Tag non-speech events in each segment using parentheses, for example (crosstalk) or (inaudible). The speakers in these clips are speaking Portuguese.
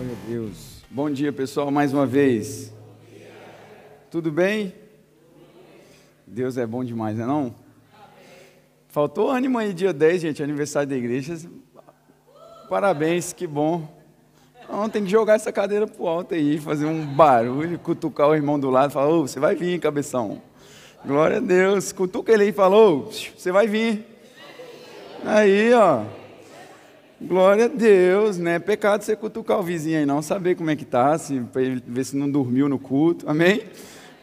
Glória a Deus. Bom dia, pessoal, mais uma vez. Tudo bem? Deus é bom demais, não é não? Faltou ânimo aí, dia 10, gente, aniversário da igreja. Parabéns, que bom. Não, tem que jogar essa cadeira pro alto aí, fazer um barulho, cutucar o irmão do lado, falar, ô, você vai vir, cabeção. Glória a Deus. Cutuca ele aí e falou, você vai vir. Aí, ó. Glória a Deus, né? Pecado você cutucar o vizinho aí, não saber como é que tá, se, para ele ver se não dormiu no culto. Amém?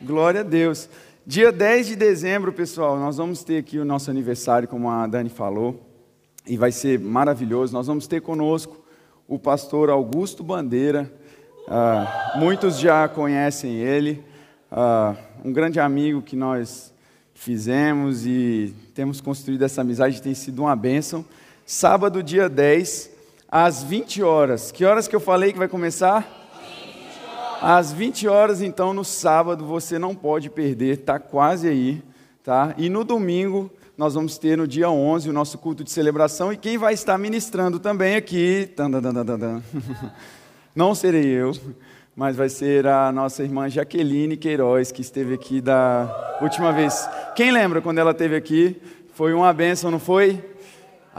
Glória a Deus. Dia 10 de dezembro, pessoal, nós vamos ter aqui o nosso aniversário, como a Dani falou, e vai ser maravilhoso. Nós vamos ter conosco o pastor Augusto Bandeira. Ah, muitos já conhecem ele, ah, um grande amigo que nós fizemos e temos construído essa amizade, tem sido uma bênção sábado, dia 10, às 20 horas. Que horas que eu falei que vai começar? 20 horas. Às 20 horas, então, no sábado, você não pode perder, está quase aí, tá? E no domingo, nós vamos ter no dia 11 o nosso culto de celebração e quem vai estar ministrando também aqui, (laughs) não serei eu, mas vai ser a nossa irmã Jaqueline Queiroz, que esteve aqui da última vez. Quem lembra quando ela esteve aqui? Foi uma bênção, não foi?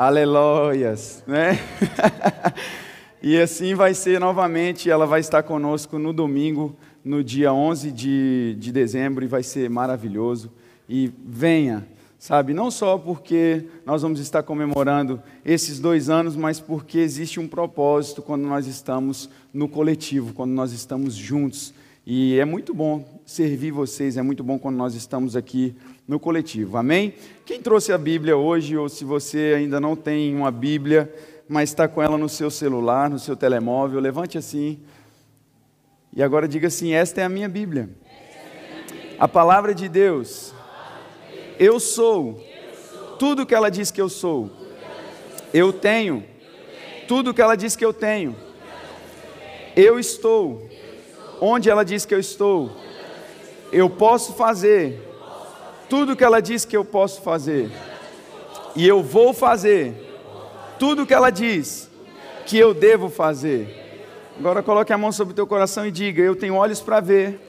Aleluias, né? (laughs) e assim vai ser novamente, ela vai estar conosco no domingo, no dia 11 de, de dezembro, e vai ser maravilhoso. E venha, sabe? Não só porque nós vamos estar comemorando esses dois anos, mas porque existe um propósito quando nós estamos no coletivo, quando nós estamos juntos. E é muito bom servir vocês, é muito bom quando nós estamos aqui no coletivo. Amém? Quem trouxe a Bíblia hoje, ou se você ainda não tem uma Bíblia, mas está com ela no seu celular, no seu telemóvel, levante assim. E agora diga assim: Esta é a minha Bíblia. A palavra de Deus. Eu sou tudo que ela diz que eu sou. Eu tenho tudo que ela diz que eu tenho. Eu estou onde ela diz que eu estou. Eu posso fazer tudo que ela diz que eu posso fazer. E eu vou fazer tudo que ela diz que eu devo fazer. Agora coloque a mão sobre o teu coração e diga: Eu tenho olhos para ver,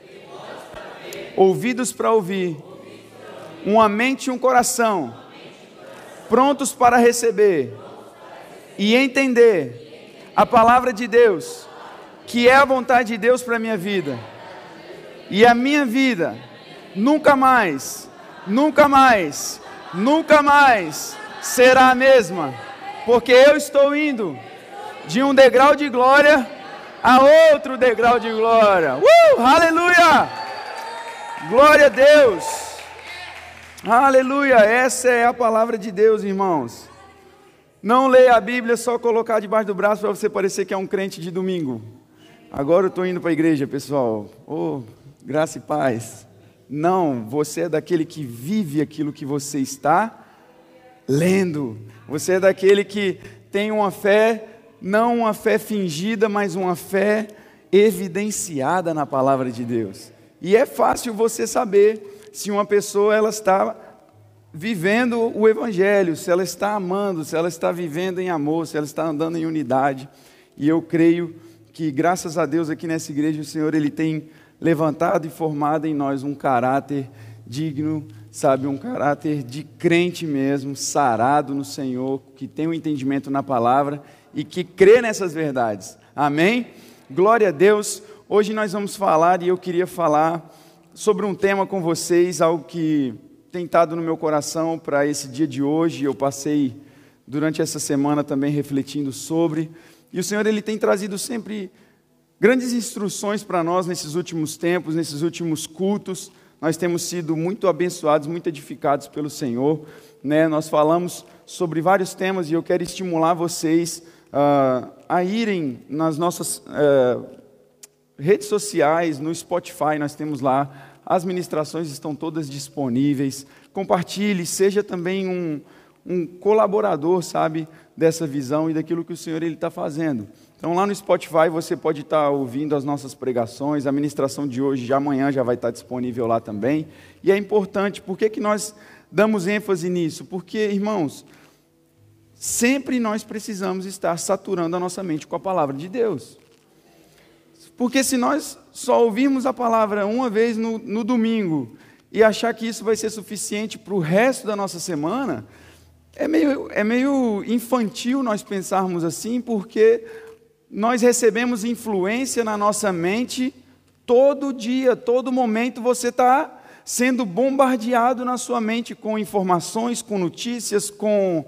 ouvidos para ouvir, uma mente e um coração prontos para receber e entender a palavra de Deus, que é a vontade de Deus para a minha vida. E a minha vida nunca mais nunca mais, nunca mais será a mesma, porque eu estou indo de um degrau de glória a outro degrau de glória. Uh, aleluia! Glória a Deus! Aleluia! Essa é a palavra de Deus, irmãos. Não leia a Bíblia só colocar debaixo do braço para você parecer que é um crente de domingo. Agora eu estou indo para a igreja, pessoal. Oh, graça e paz. Não, você é daquele que vive aquilo que você está lendo. Você é daquele que tem uma fé, não uma fé fingida, mas uma fé evidenciada na palavra de Deus. E é fácil você saber se uma pessoa ela está vivendo o evangelho, se ela está amando, se ela está vivendo em amor, se ela está andando em unidade. E eu creio que graças a Deus aqui nessa igreja o Senhor ele tem levantado e formado em nós um caráter digno, sabe, um caráter de crente mesmo, sarado no Senhor, que tem o um entendimento na palavra e que crê nessas verdades. Amém? Glória a Deus. Hoje nós vamos falar e eu queria falar sobre um tema com vocês, algo que tem estado no meu coração para esse dia de hoje. Eu passei durante essa semana também refletindo sobre, e o Senhor ele tem trazido sempre grandes instruções para nós nesses últimos tempos, nesses últimos cultos. Nós temos sido muito abençoados, muito edificados pelo Senhor. Né? Nós falamos sobre vários temas e eu quero estimular vocês uh, a irem nas nossas uh, redes sociais, no Spotify, nós temos lá. As ministrações estão todas disponíveis. Compartilhe, seja também um, um colaborador, sabe, dessa visão e daquilo que o Senhor ele está fazendo. Então, lá no Spotify você pode estar ouvindo as nossas pregações, a ministração de hoje, de amanhã já vai estar disponível lá também. E é importante, por que, que nós damos ênfase nisso? Porque, irmãos, sempre nós precisamos estar saturando a nossa mente com a palavra de Deus. Porque se nós só ouvirmos a palavra uma vez no, no domingo e achar que isso vai ser suficiente para o resto da nossa semana, é meio, é meio infantil nós pensarmos assim, porque nós recebemos influência na nossa mente todo dia, todo momento você está sendo bombardeado na sua mente com informações, com notícias, com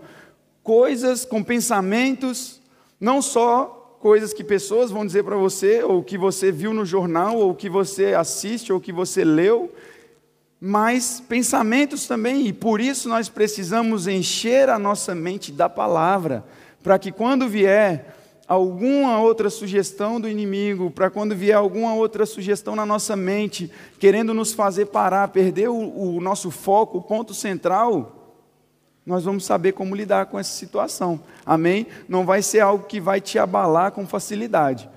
coisas, com pensamentos, não só coisas que pessoas vão dizer para você, ou que você viu no jornal, ou que você assiste, ou que você leu, mas pensamentos também, e por isso nós precisamos encher a nossa mente da palavra, para que quando vier alguma outra sugestão do inimigo, para quando vier alguma outra sugestão na nossa mente, querendo nos fazer parar, perder o, o nosso foco, o ponto central, nós vamos saber como lidar com essa situação. Amém? Não vai ser algo que vai te abalar com facilidade.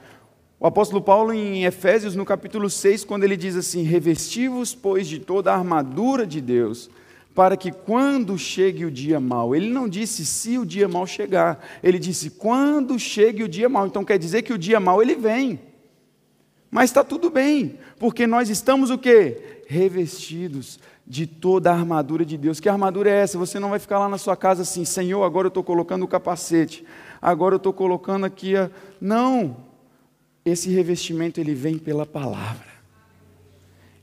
O apóstolo Paulo, em Efésios, no capítulo 6, quando ele diz assim: Revestivos, pois, de toda a armadura de Deus, para que quando chegue o dia mau, ele não disse se o dia mau chegar, ele disse quando chegue o dia mau. Então quer dizer que o dia mau ele vem. Mas está tudo bem, porque nós estamos o quê? Revestidos de toda a armadura de Deus. Que armadura é essa? Você não vai ficar lá na sua casa assim, Senhor, agora eu estou colocando o capacete, agora eu estou colocando aqui a. Não! Esse revestimento ele vem pela palavra.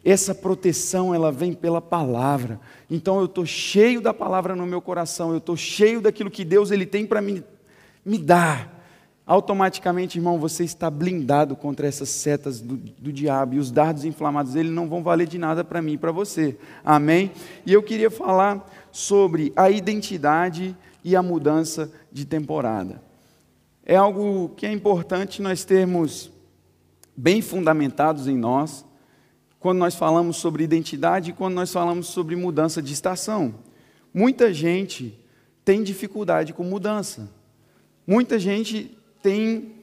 Essa proteção ela vem pela palavra. Então eu estou cheio da palavra no meu coração, eu estou cheio daquilo que Deus ele tem para me, me dar. Automaticamente, irmão, você está blindado contra essas setas do, do diabo e os dardos inflamados dele não vão valer de nada para mim e para você. Amém? E eu queria falar sobre a identidade e a mudança de temporada é algo que é importante nós termos bem fundamentados em nós, quando nós falamos sobre identidade e quando nós falamos sobre mudança de estação. Muita gente tem dificuldade com mudança. Muita gente tem,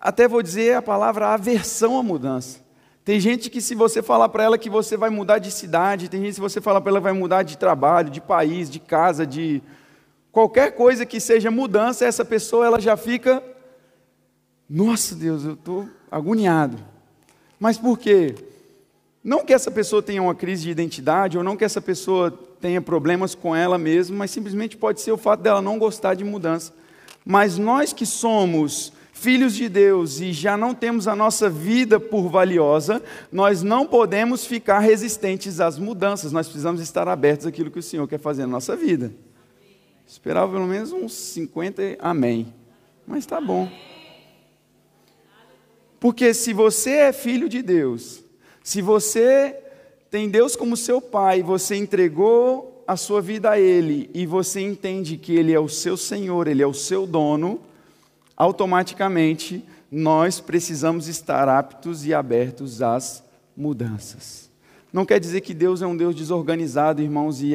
até vou dizer a palavra aversão à mudança. Tem gente que, se você falar para ela que você vai mudar de cidade, tem gente que, se você falar para ela vai mudar de trabalho, de país, de casa, de, Qualquer coisa que seja mudança, essa pessoa ela já fica, nossa Deus, eu estou agoniado. Mas por quê? Não que essa pessoa tenha uma crise de identidade, ou não que essa pessoa tenha problemas com ela mesma, mas simplesmente pode ser o fato dela não gostar de mudança. Mas nós que somos filhos de Deus e já não temos a nossa vida por valiosa, nós não podemos ficar resistentes às mudanças, nós precisamos estar abertos àquilo que o Senhor quer fazer na nossa vida. Esperava pelo menos uns 50 amém. Mas tá bom. Porque se você é filho de Deus, se você tem Deus como seu pai, você entregou a sua vida a Ele e você entende que Ele é o seu Senhor, Ele é o seu dono, automaticamente nós precisamos estar aptos e abertos às mudanças. Não quer dizer que Deus é um Deus desorganizado, irmãos, e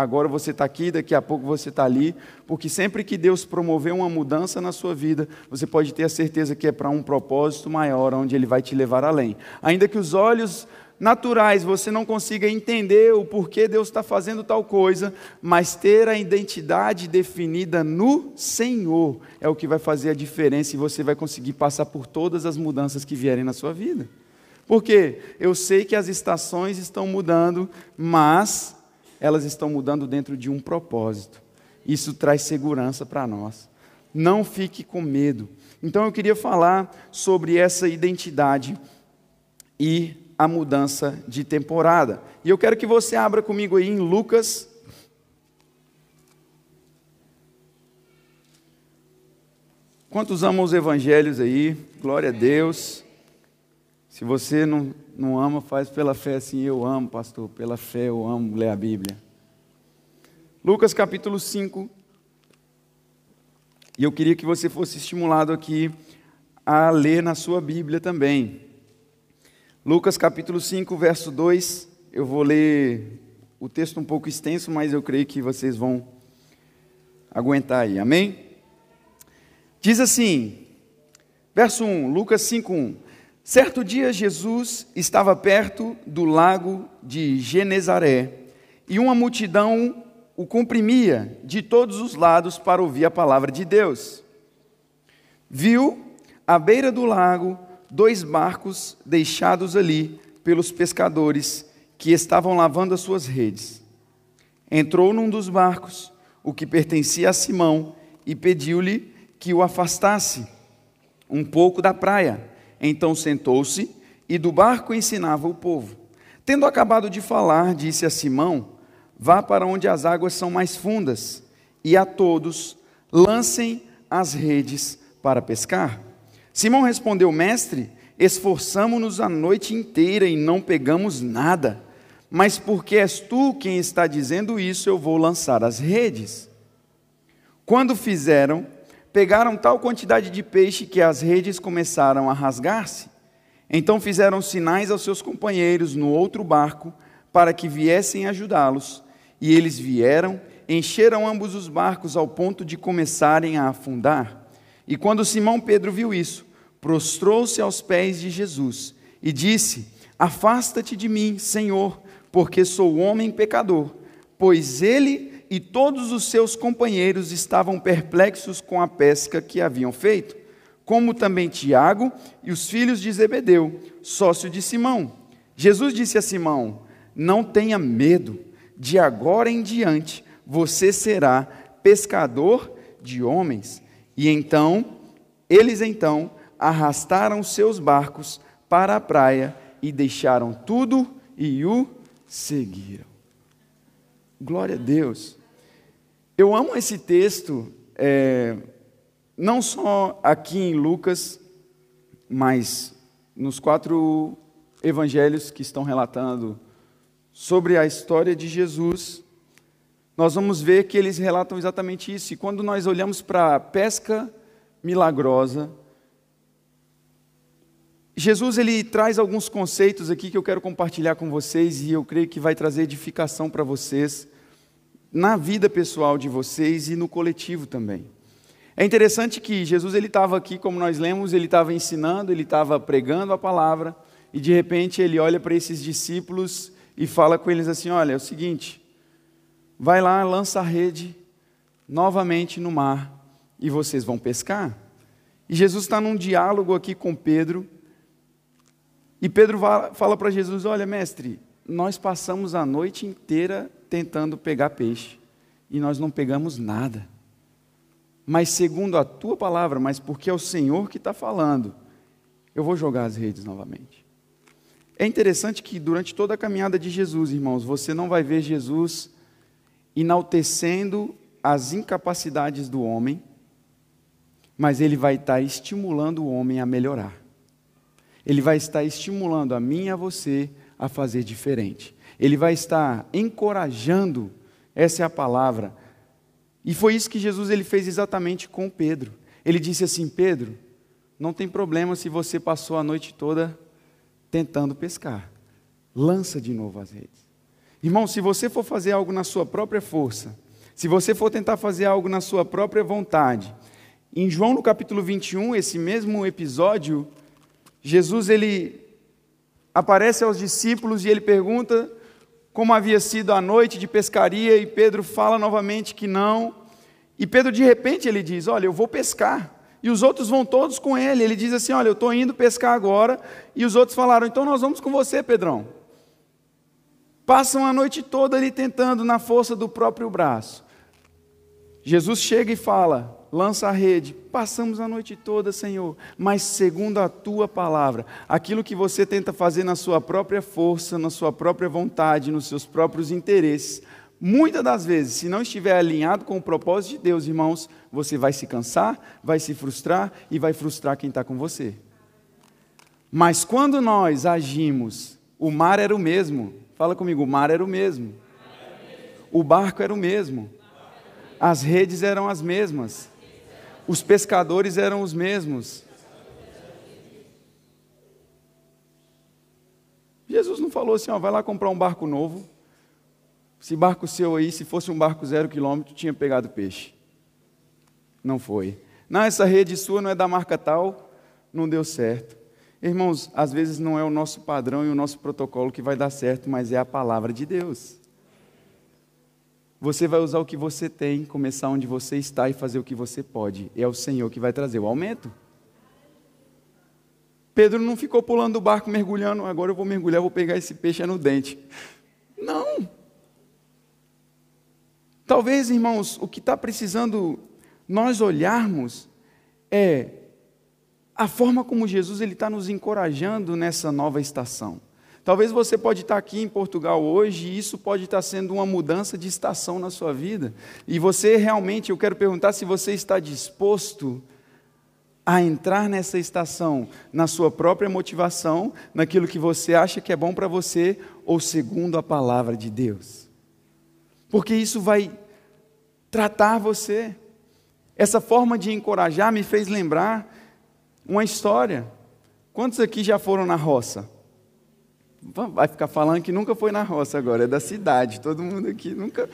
agora você está aqui, daqui a pouco você está ali, porque sempre que Deus promover uma mudança na sua vida, você pode ter a certeza que é para um propósito maior, onde Ele vai te levar além. Ainda que os olhos naturais você não consiga entender o porquê Deus está fazendo tal coisa, mas ter a identidade definida no Senhor é o que vai fazer a diferença e você vai conseguir passar por todas as mudanças que vierem na sua vida. Porque eu sei que as estações estão mudando, mas elas estão mudando dentro de um propósito. Isso traz segurança para nós. Não fique com medo. Então eu queria falar sobre essa identidade e a mudança de temporada. E eu quero que você abra comigo aí em Lucas. Quantos amam os evangelhos aí? Glória a Deus. Se você não, não ama, faz pela fé assim, eu amo, pastor, pela fé eu amo ler a Bíblia. Lucas capítulo 5. E eu queria que você fosse estimulado aqui a ler na sua Bíblia também. Lucas capítulo 5, verso 2. Eu vou ler o texto um pouco extenso, mas eu creio que vocês vão aguentar aí. Amém? Diz assim, verso 1, Lucas 5, 1. Certo dia Jesus estava perto do lago de Genezaré e uma multidão o comprimia de todos os lados para ouvir a palavra de Deus. Viu à beira do lago dois barcos deixados ali pelos pescadores que estavam lavando as suas redes. Entrou num dos barcos, o que pertencia a Simão, e pediu-lhe que o afastasse um pouco da praia. Então sentou-se e do barco ensinava o povo. Tendo acabado de falar, disse a Simão: Vá para onde as águas são mais fundas, e a todos lancem as redes para pescar. Simão respondeu: Mestre, esforçamo-nos a noite inteira e não pegamos nada. Mas porque és tu quem está dizendo isso, eu vou lançar as redes. Quando fizeram, pegaram tal quantidade de peixe que as redes começaram a rasgar-se. Então fizeram sinais aos seus companheiros no outro barco para que viessem ajudá-los. E eles vieram, encheram ambos os barcos ao ponto de começarem a afundar. E quando Simão Pedro viu isso, prostrou-se aos pés de Jesus e disse: Afasta-te de mim, Senhor, porque sou homem pecador. Pois ele e todos os seus companheiros estavam perplexos com a pesca que haviam feito, como também Tiago e os filhos de Zebedeu, sócio de Simão. Jesus disse a Simão: Não tenha medo, de agora em diante você será pescador de homens. E então, eles então arrastaram seus barcos para a praia e deixaram tudo e o seguiram. Glória a Deus. Eu amo esse texto, é, não só aqui em Lucas, mas nos quatro evangelhos que estão relatando sobre a história de Jesus. Nós vamos ver que eles relatam exatamente isso. E quando nós olhamos para a pesca milagrosa, Jesus ele traz alguns conceitos aqui que eu quero compartilhar com vocês e eu creio que vai trazer edificação para vocês na vida pessoal de vocês e no coletivo também. É interessante que Jesus ele estava aqui, como nós lemos, ele estava ensinando, ele estava pregando a palavra, e de repente ele olha para esses discípulos e fala com eles assim: Olha, é o seguinte, vai lá, lança a rede novamente no mar e vocês vão pescar. E Jesus está num diálogo aqui com Pedro, e Pedro fala para Jesus: Olha, mestre, nós passamos a noite inteira tentando pegar peixe e nós não pegamos nada. Mas segundo a tua palavra, mas porque é o Senhor que está falando, eu vou jogar as redes novamente. É interessante que durante toda a caminhada de Jesus, irmãos, você não vai ver Jesus enaltecendo as incapacidades do homem, mas ele vai estar estimulando o homem a melhorar. Ele vai estar estimulando a mim e a você a fazer diferente. Ele vai estar encorajando, essa é a palavra. E foi isso que Jesus ele fez exatamente com Pedro. Ele disse assim: Pedro, não tem problema se você passou a noite toda tentando pescar. Lança de novo as redes. Irmão, se você for fazer algo na sua própria força, se você for tentar fazer algo na sua própria vontade, em João no capítulo 21, esse mesmo episódio, Jesus ele aparece aos discípulos e ele pergunta como havia sido a noite de pescaria, e Pedro fala novamente que não. E Pedro, de repente, ele diz: Olha, eu vou pescar. E os outros vão todos com ele. Ele diz assim: Olha, eu estou indo pescar agora. E os outros falaram: Então nós vamos com você, Pedrão. Passam a noite toda ali tentando na força do próprio braço. Jesus chega e fala: lança a rede. Passamos a noite toda, Senhor, mas segundo a tua palavra, aquilo que você tenta fazer na sua própria força, na sua própria vontade, nos seus próprios interesses, muitas das vezes, se não estiver alinhado com o propósito de Deus, irmãos, você vai se cansar, vai se frustrar e vai frustrar quem está com você. Mas quando nós agimos, o mar era o mesmo. Fala comigo, o mar era o mesmo. O barco era o mesmo. As redes eram as mesmas. Os pescadores eram os mesmos. Jesus não falou assim, ó, vai lá comprar um barco novo. Esse barco seu aí, se fosse um barco zero quilômetro, tinha pegado peixe. Não foi. Não, essa rede sua não é da marca tal, não deu certo. Irmãos, às vezes não é o nosso padrão e o nosso protocolo que vai dar certo, mas é a palavra de Deus. Você vai usar o que você tem, começar onde você está e fazer o que você pode. É o Senhor que vai trazer o aumento. Pedro não ficou pulando do barco, mergulhando, agora eu vou mergulhar, vou pegar esse peixe no dente. Não. Talvez, irmãos, o que está precisando nós olharmos é a forma como Jesus ele está nos encorajando nessa nova estação. Talvez você pode estar aqui em Portugal hoje e isso pode estar sendo uma mudança de estação na sua vida. E você realmente, eu quero perguntar se você está disposto a entrar nessa estação na sua própria motivação, naquilo que você acha que é bom para você ou segundo a palavra de Deus. Porque isso vai tratar você. Essa forma de encorajar me fez lembrar uma história. Quantos aqui já foram na roça? Vai ficar falando que nunca foi na roça agora, é da cidade. Todo mundo aqui nunca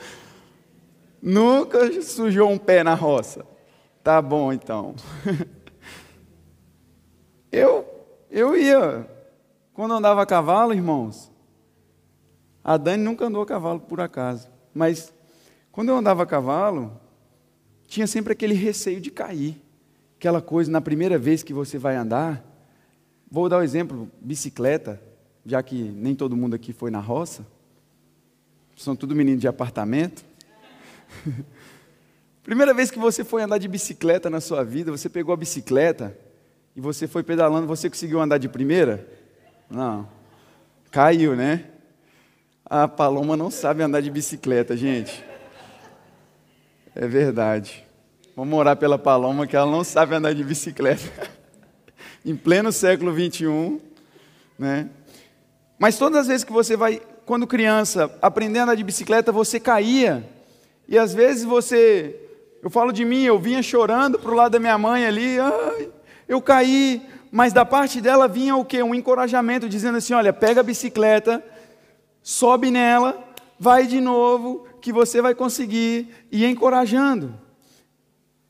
nunca sujou um pé na roça. Tá bom então. (laughs) Eu eu ia quando andava a cavalo, irmãos. A Dani nunca andou a cavalo por acaso, mas quando eu andava a cavalo, tinha sempre aquele receio de cair. Aquela coisa na primeira vez que você vai andar. Vou dar o um exemplo, bicicleta já que nem todo mundo aqui foi na roça, são tudo meninos de apartamento. (laughs) Primeira vez que você foi andar de bicicleta na sua vida, você pegou a bicicleta e você foi pedalando, você conseguiu andar de primeira? Não. Caiu, né? A Paloma não sabe andar de bicicleta, gente. É verdade. Vamos orar pela Paloma, que ela não sabe andar de bicicleta. (laughs) em pleno século 21, né? Mas todas as vezes que você vai, quando criança, aprendendo a andar de bicicleta, você caía. E às vezes você, eu falo de mim, eu vinha chorando para o lado da minha mãe ali, ai, eu caí, mas da parte dela vinha o quê? Um encorajamento, dizendo assim: olha, pega a bicicleta, sobe nela, vai de novo, que você vai conseguir, e encorajando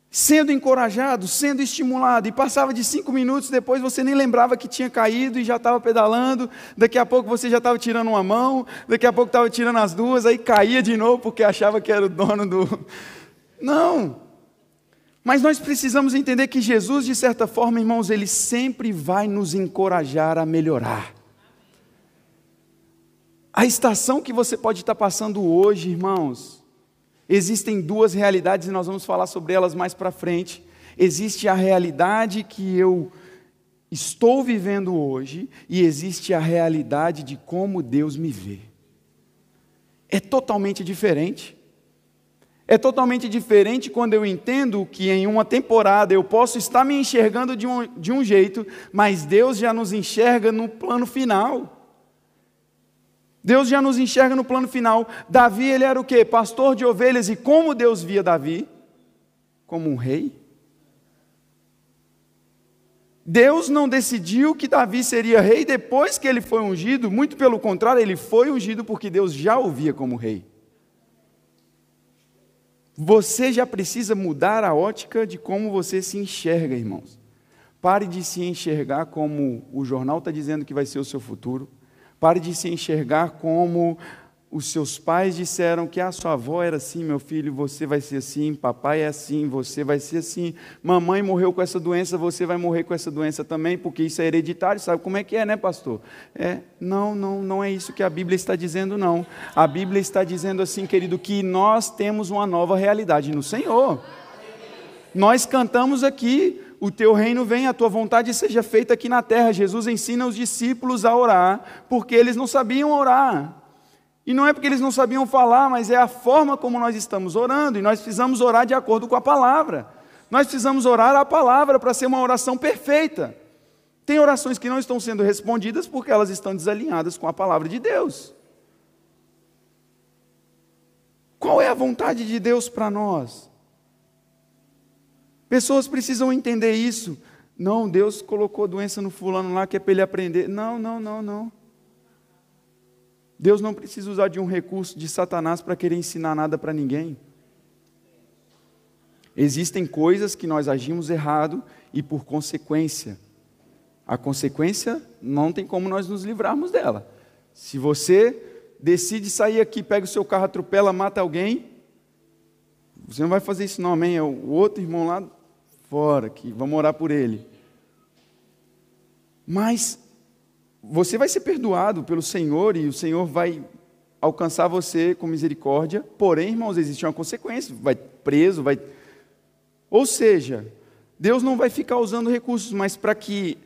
sendo encorajado, sendo estimulado, e passava de cinco minutos, depois você nem lembrava que tinha caído e já estava pedalando, daqui a pouco você já estava tirando uma mão, daqui a pouco estava tirando as duas, aí caía de novo porque achava que era o dono do. (laughs) Não! Mas nós precisamos entender que Jesus, de certa forma, irmãos, ele sempre vai nos encorajar a melhorar. A estação que você pode estar passando hoje, irmãos, Existem duas realidades e nós vamos falar sobre elas mais para frente. Existe a realidade que eu estou vivendo hoje e existe a realidade de como Deus me vê. É totalmente diferente. É totalmente diferente quando eu entendo que em uma temporada eu posso estar me enxergando de um, de um jeito, mas Deus já nos enxerga no plano final. Deus já nos enxerga no plano final. Davi, ele era o quê? Pastor de ovelhas. E como Deus via Davi? Como um rei. Deus não decidiu que Davi seria rei depois que ele foi ungido, muito pelo contrário, ele foi ungido porque Deus já o via como rei. Você já precisa mudar a ótica de como você se enxerga, irmãos. Pare de se enxergar como o jornal está dizendo que vai ser o seu futuro. Pare de se enxergar como os seus pais disseram que a sua avó era assim, meu filho, você vai ser assim, papai é assim, você vai ser assim, mamãe morreu com essa doença, você vai morrer com essa doença também, porque isso é hereditário, sabe como é que é, né, pastor? É, não, não, não é isso que a Bíblia está dizendo, não. A Bíblia está dizendo assim, querido, que nós temos uma nova realidade no Senhor. Nós cantamos aqui, o teu reino venha, a tua vontade seja feita aqui na terra. Jesus ensina os discípulos a orar, porque eles não sabiam orar. E não é porque eles não sabiam falar, mas é a forma como nós estamos orando, e nós precisamos orar de acordo com a palavra. Nós precisamos orar a palavra para ser uma oração perfeita. Tem orações que não estão sendo respondidas porque elas estão desalinhadas com a palavra de Deus. Qual é a vontade de Deus para nós? Pessoas precisam entender isso. Não, Deus colocou doença no fulano lá que é para ele aprender. Não, não, não, não. Deus não precisa usar de um recurso de Satanás para querer ensinar nada para ninguém. Existem coisas que nós agimos errado e por consequência. A consequência não tem como nós nos livrarmos dela. Se você decide sair aqui, pega o seu carro, atropela, mata alguém, você não vai fazer isso não, amém? É o outro irmão lá fora, que vamos orar por ele. Mas você vai ser perdoado pelo Senhor e o Senhor vai alcançar você com misericórdia. Porém, irmãos, existe uma consequência, vai preso, vai Ou seja, Deus não vai ficar usando recursos, mas para que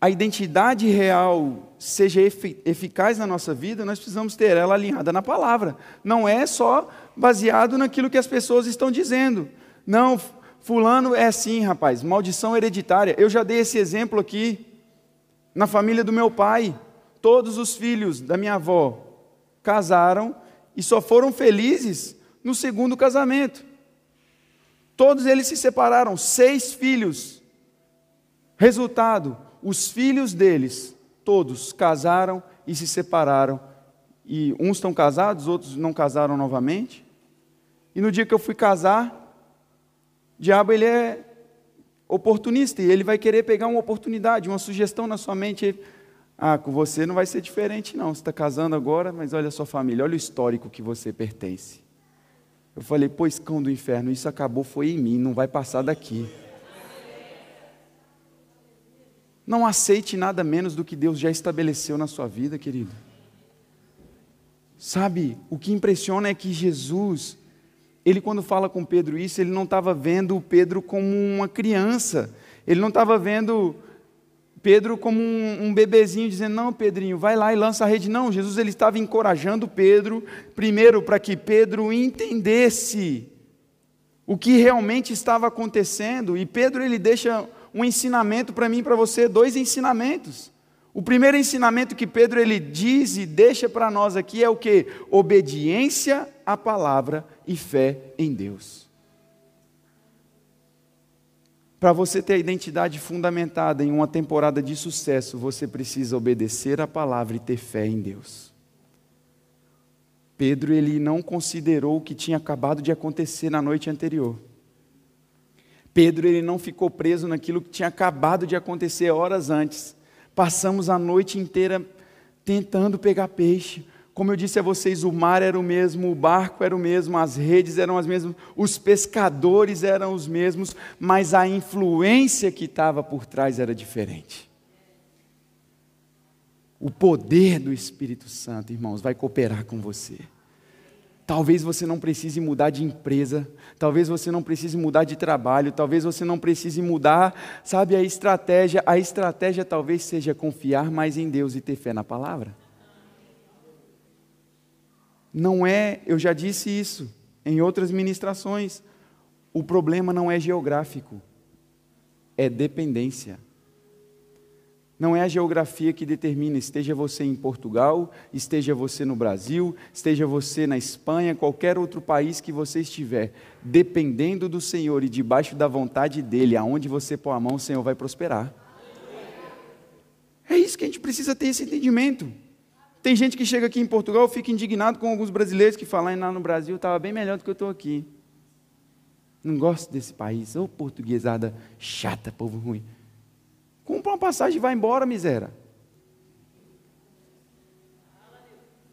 a identidade real seja eficaz na nossa vida, nós precisamos ter ela alinhada na palavra. Não é só baseado naquilo que as pessoas estão dizendo. Não, fulano é assim, rapaz, maldição hereditária. Eu já dei esse exemplo aqui na família do meu pai. Todos os filhos da minha avó casaram e só foram felizes no segundo casamento. Todos eles se separaram, seis filhos. Resultado: os filhos deles, todos, casaram e se separaram. E uns estão casados, outros não casaram novamente. E no dia que eu fui casar, diabo ele é oportunista e ele vai querer pegar uma oportunidade, uma sugestão na sua mente. Ah, com você não vai ser diferente, não. Você está casando agora, mas olha a sua família, olha o histórico que você pertence. Eu falei, pois cão do inferno, isso acabou, foi em mim, não vai passar daqui. Não aceite nada menos do que Deus já estabeleceu na sua vida, querido. Sabe, o que impressiona é que Jesus, ele quando fala com Pedro isso, ele não estava vendo Pedro como uma criança, ele não estava vendo Pedro como um, um, bebezinho dizendo: Não, Pedrinho, vai lá e lança a rede. Não, Jesus ele estava encorajando Pedro, primeiro para que Pedro entendesse o que realmente estava acontecendo, e Pedro ele deixa um ensinamento para mim e para você, dois ensinamentos. O primeiro ensinamento que Pedro ele diz e deixa para nós aqui é o que? Obediência à palavra e fé em Deus. Para você ter a identidade fundamentada em uma temporada de sucesso, você precisa obedecer à palavra e ter fé em Deus. Pedro ele não considerou o que tinha acabado de acontecer na noite anterior. Pedro ele não ficou preso naquilo que tinha acabado de acontecer horas antes. Passamos a noite inteira tentando pegar peixe. Como eu disse a vocês, o mar era o mesmo, o barco era o mesmo, as redes eram as mesmas, os pescadores eram os mesmos, mas a influência que estava por trás era diferente. O poder do Espírito Santo, irmãos, vai cooperar com você. Talvez você não precise mudar de empresa, talvez você não precise mudar de trabalho, talvez você não precise mudar, sabe, a estratégia. A estratégia talvez seja confiar mais em Deus e ter fé na palavra. Não é, eu já disse isso em outras ministrações, o problema não é geográfico, é dependência. Não é a geografia que determina, esteja você em Portugal, esteja você no Brasil, esteja você na Espanha, qualquer outro país que você estiver, dependendo do Senhor e debaixo da vontade dEle, aonde você pôr a mão, o Senhor vai prosperar. É isso que a gente precisa ter esse entendimento. Tem gente que chega aqui em Portugal, fica indignado com alguns brasileiros que falam, lá no Brasil estava bem melhor do que eu estou aqui. Não gosto desse país, ô portuguesada chata, povo ruim. Compra uma passagem e vai embora, miséria.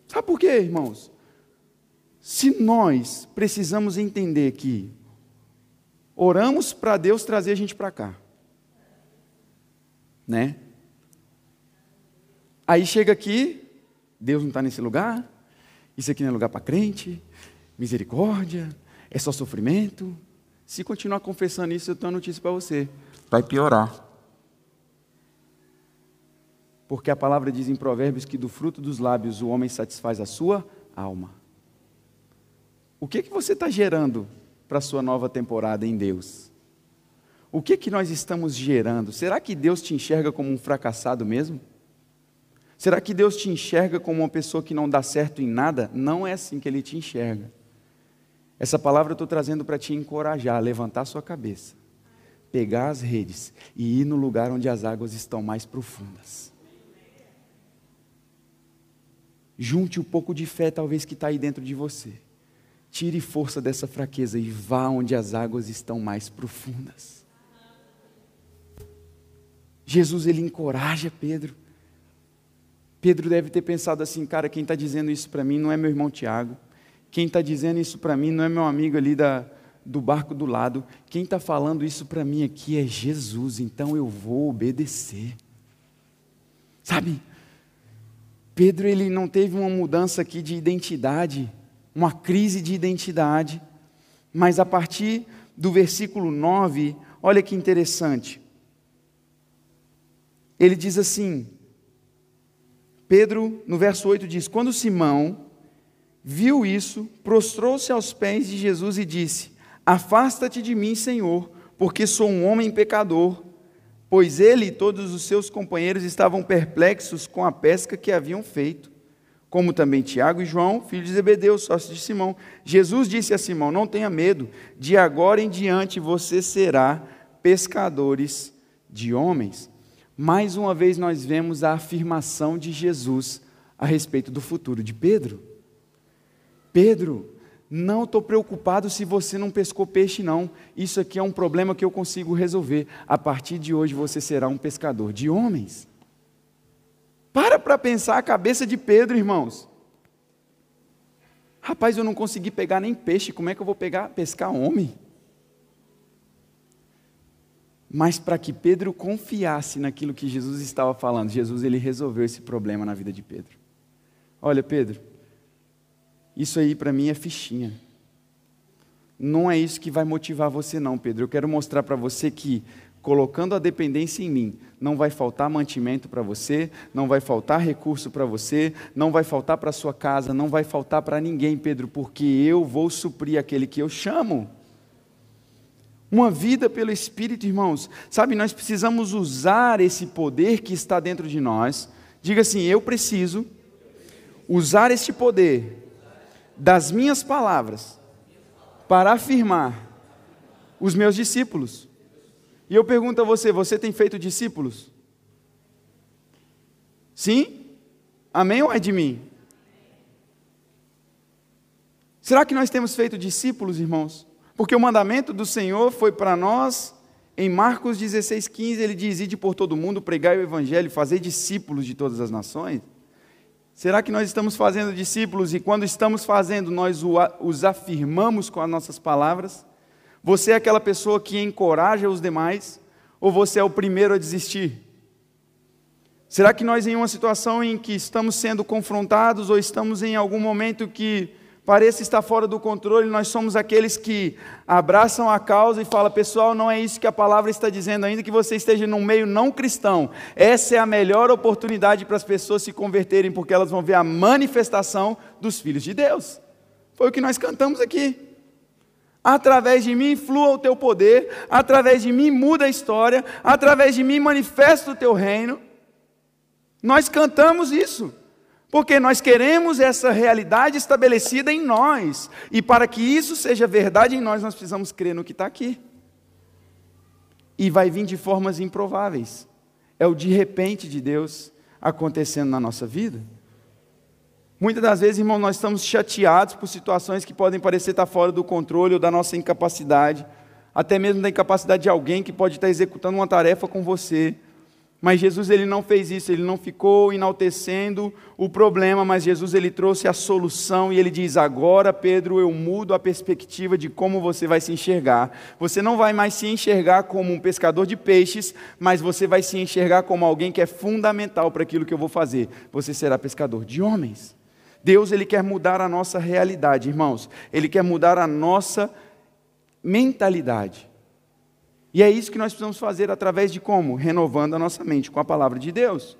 Sabe por quê, irmãos? Se nós precisamos entender que oramos para Deus trazer a gente para cá, né? Aí chega aqui, Deus não está nesse lugar, isso aqui não é lugar para crente, misericórdia, é só sofrimento. Se continuar confessando isso, eu tenho uma notícia para você: vai piorar. Porque a palavra diz em Provérbios que do fruto dos lábios o homem satisfaz a sua alma. O que, que você está gerando para a sua nova temporada em Deus? O que, que nós estamos gerando? Será que Deus te enxerga como um fracassado mesmo? Será que Deus te enxerga como uma pessoa que não dá certo em nada? Não é assim que Ele te enxerga. Essa palavra eu estou trazendo para te encorajar, levantar sua cabeça, pegar as redes e ir no lugar onde as águas estão mais profundas. Junte um pouco de fé, talvez, que está aí dentro de você. Tire força dessa fraqueza e vá onde as águas estão mais profundas. Jesus, ele encoraja Pedro. Pedro deve ter pensado assim, cara, quem está dizendo isso para mim não é meu irmão Tiago. Quem está dizendo isso para mim não é meu amigo ali da, do barco do lado. Quem está falando isso para mim aqui é Jesus, então eu vou obedecer. Sabe? Pedro ele não teve uma mudança aqui de identidade, uma crise de identidade, mas a partir do versículo 9, olha que interessante. Ele diz assim: Pedro, no verso 8, diz: Quando Simão viu isso, prostrou-se aos pés de Jesus e disse: Afasta-te de mim, Senhor, porque sou um homem pecador. Pois ele e todos os seus companheiros estavam perplexos com a pesca que haviam feito, como também Tiago e João, filhos de Zebedeu, sócios de Simão. Jesus disse a Simão: Não tenha medo, de agora em diante você será pescadores de homens. Mais uma vez nós vemos a afirmação de Jesus a respeito do futuro de Pedro. Pedro, não estou preocupado se você não pescou peixe, não. Isso aqui é um problema que eu consigo resolver. A partir de hoje você será um pescador de homens. Para para pensar a cabeça de Pedro, irmãos. Rapaz, eu não consegui pegar nem peixe, como é que eu vou pegar, pescar homem? Mas para que Pedro confiasse naquilo que Jesus estava falando, Jesus ele resolveu esse problema na vida de Pedro. Olha, Pedro, isso aí para mim é fichinha. Não é isso que vai motivar você, não, Pedro. Eu quero mostrar para você que, colocando a dependência em mim, não vai faltar mantimento para você, não vai faltar recurso para você, não vai faltar para sua casa, não vai faltar para ninguém, Pedro, porque eu vou suprir aquele que eu chamo. Uma vida pelo Espírito, irmãos. Sabe, nós precisamos usar esse poder que está dentro de nós. Diga assim: eu preciso usar este poder das minhas palavras para afirmar os meus discípulos. E eu pergunto a você: você tem feito discípulos? Sim? Amém ou é de mim? Será que nós temos feito discípulos, irmãos? Porque o mandamento do Senhor foi para nós, em Marcos 16, 15, ele diz: Ide por todo mundo, pregai o evangelho, fazer discípulos de todas as nações. Será que nós estamos fazendo discípulos e quando estamos fazendo, nós os afirmamos com as nossas palavras? Você é aquela pessoa que encoraja os demais ou você é o primeiro a desistir? Será que nós, em uma situação em que estamos sendo confrontados ou estamos em algum momento que pareça estar fora do controle, nós somos aqueles que abraçam a causa e falam, pessoal, não é isso que a palavra está dizendo, ainda que você esteja num meio não cristão, essa é a melhor oportunidade para as pessoas se converterem, porque elas vão ver a manifestação dos filhos de Deus. Foi o que nós cantamos aqui. Através de mim flua o teu poder, através de mim muda a história, através de mim manifesta o teu reino. Nós cantamos isso. Porque nós queremos essa realidade estabelecida em nós. E para que isso seja verdade em nós, nós precisamos crer no que está aqui. E vai vir de formas improváveis. É o de repente de Deus acontecendo na nossa vida. Muitas das vezes, irmão, nós estamos chateados por situações que podem parecer estar fora do controle ou da nossa incapacidade, até mesmo da incapacidade de alguém que pode estar executando uma tarefa com você mas Jesus ele não fez isso, ele não ficou enaltecendo o problema, mas Jesus ele trouxe a solução e ele diz: "Agora, Pedro, eu mudo a perspectiva de como você vai se enxergar. Você não vai mais se enxergar como um pescador de peixes, mas você vai se enxergar como alguém que é fundamental para aquilo que eu vou fazer. Você será pescador de homens." Deus ele quer mudar a nossa realidade, irmãos. Ele quer mudar a nossa mentalidade. E é isso que nós precisamos fazer através de como? Renovando a nossa mente com a palavra de Deus.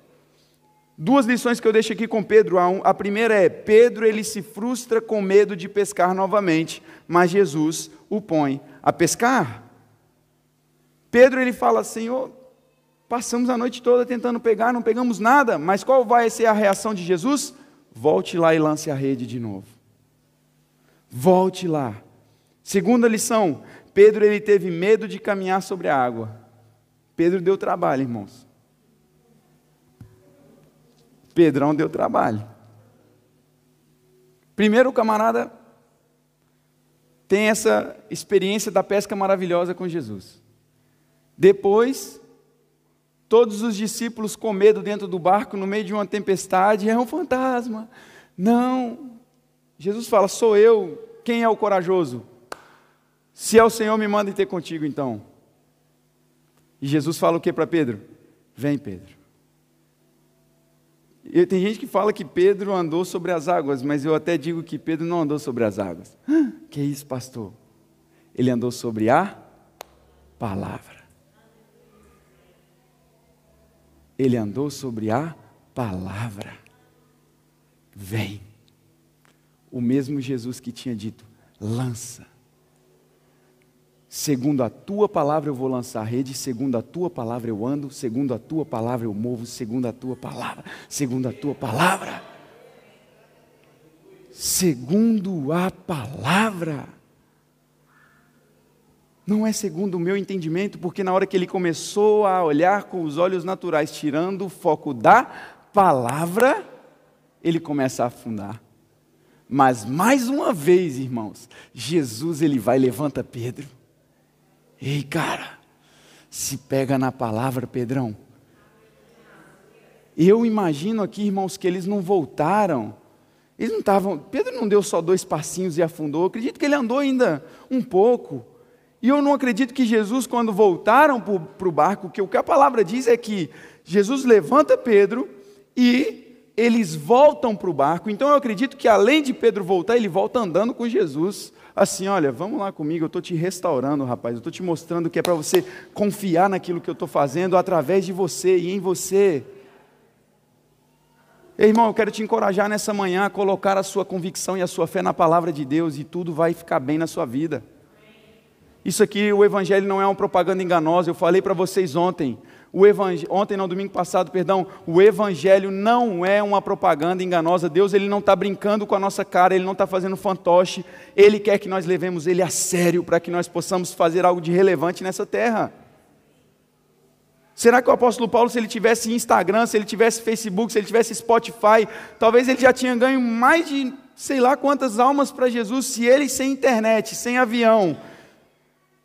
Duas lições que eu deixo aqui com Pedro. A primeira é: Pedro ele se frustra com medo de pescar novamente, mas Jesus o põe a pescar. Pedro ele fala: Senhor, passamos a noite toda tentando pegar, não pegamos nada, mas qual vai ser a reação de Jesus? Volte lá e lance a rede de novo. Volte lá. Segunda lição: Pedro ele teve medo de caminhar sobre a água. Pedro deu trabalho, irmãos. Pedrão deu trabalho. Primeiro o camarada tem essa experiência da pesca maravilhosa com Jesus. Depois, todos os discípulos com medo dentro do barco, no meio de uma tempestade, é um fantasma. Não. Jesus fala: sou eu. Quem é o corajoso? Se é o Senhor, me manda ter contigo então. E Jesus fala o que para Pedro? Vem, Pedro. E tem gente que fala que Pedro andou sobre as águas, mas eu até digo que Pedro não andou sobre as águas. Que isso, pastor? Ele andou sobre a palavra. Ele andou sobre a palavra. Vem. O mesmo Jesus que tinha dito: lança. Segundo a tua palavra eu vou lançar a rede, segundo a tua palavra eu ando, segundo a tua palavra eu movo, segundo a tua palavra, segundo a tua palavra. Segundo a palavra. Não é segundo o meu entendimento, porque na hora que ele começou a olhar com os olhos naturais, tirando o foco da palavra, ele começa a afundar. Mas mais uma vez, irmãos, Jesus ele vai levanta Pedro Ei, cara, se pega na palavra, Pedrão. Eu imagino aqui, irmãos, que eles não voltaram. Eles não estavam. Pedro não deu só dois passinhos e afundou. Eu acredito que ele andou ainda um pouco. E eu não acredito que Jesus, quando voltaram para o barco, que o que a palavra diz é que Jesus levanta Pedro e eles voltam para o barco. Então eu acredito que além de Pedro voltar, ele volta andando com Jesus assim: olha, vamos lá comigo, eu estou te restaurando, rapaz, eu estou te mostrando que é para você confiar naquilo que eu estou fazendo através de você e em você. Ei, irmão, eu quero te encorajar nessa manhã a colocar a sua convicção e a sua fé na palavra de Deus e tudo vai ficar bem na sua vida. Isso aqui, o Evangelho não é uma propaganda enganosa, eu falei para vocês ontem. O ontem, não, domingo passado, perdão, o evangelho não é uma propaganda enganosa. Deus ele não está brincando com a nossa cara, ele não está fazendo fantoche. Ele quer que nós levemos ele a sério para que nós possamos fazer algo de relevante nessa terra. Será que o apóstolo Paulo, se ele tivesse Instagram, se ele tivesse Facebook, se ele tivesse Spotify, talvez ele já tinha ganho mais de sei lá quantas almas para Jesus se ele sem internet, sem avião,